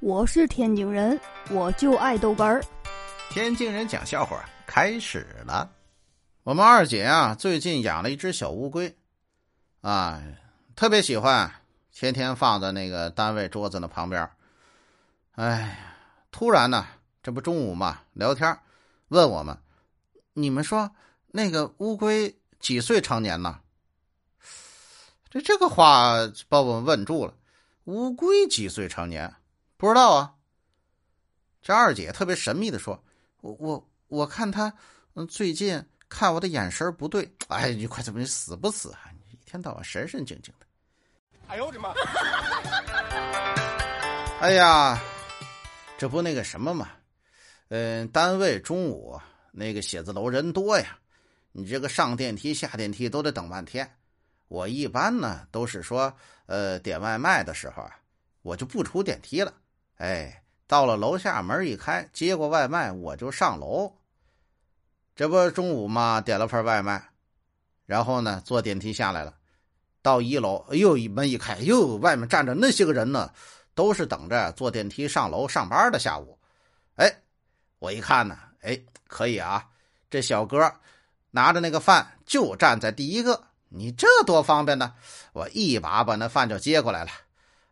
我是天津人，我就爱豆干儿。天津人讲笑话开始了。我们二姐啊，最近养了一只小乌龟，啊，特别喜欢，天天放在那个单位桌子的旁边。哎，突然呢，这不中午嘛，聊天，问我们，你们说那个乌龟几岁成年呢？这这个话把我们问住了。乌龟几岁成年？不知道啊。这二姐特别神秘的说：“我我我看他，嗯，最近看我的眼神不对。哎，你快怎么你死不死啊？你一天到晚神神经经的。”哎呦我的妈！哎呀，这不那个什么嘛，嗯，单位中午那个写字楼人多呀，你这个上电梯下电梯都得等半天。我一般呢都是说，呃，点外卖的时候啊，我就不出电梯了。哎，到了楼下门一开，接过外卖我就上楼。这不中午嘛，点了份外卖，然后呢坐电梯下来了，到一楼，哎呦，一门一开，哟，外面站着那些个人呢，都是等着坐电梯上楼上班的。下午，哎，我一看呢，哎，可以啊，这小哥拿着那个饭就站在第一个。你这多方便呢！我一把把那饭就接过来了。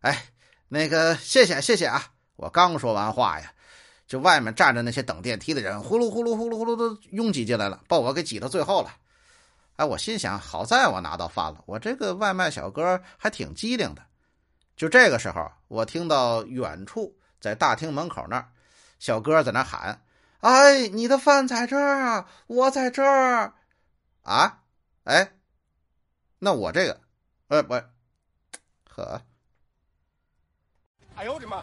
哎，那个谢谢谢谢啊！我刚说完话呀，就外面站着那些等电梯的人，呼噜呼噜呼噜呼噜都拥挤进来了，把我给挤到最后了。哎，我心想，好在我拿到饭了。我这个外卖小哥还挺机灵的。就这个时候，我听到远处在大厅门口那儿，小哥在那喊：“哎，你的饭在这儿，我在这儿。”啊，哎。那我这个，呃，不，呵，哎呦我的妈！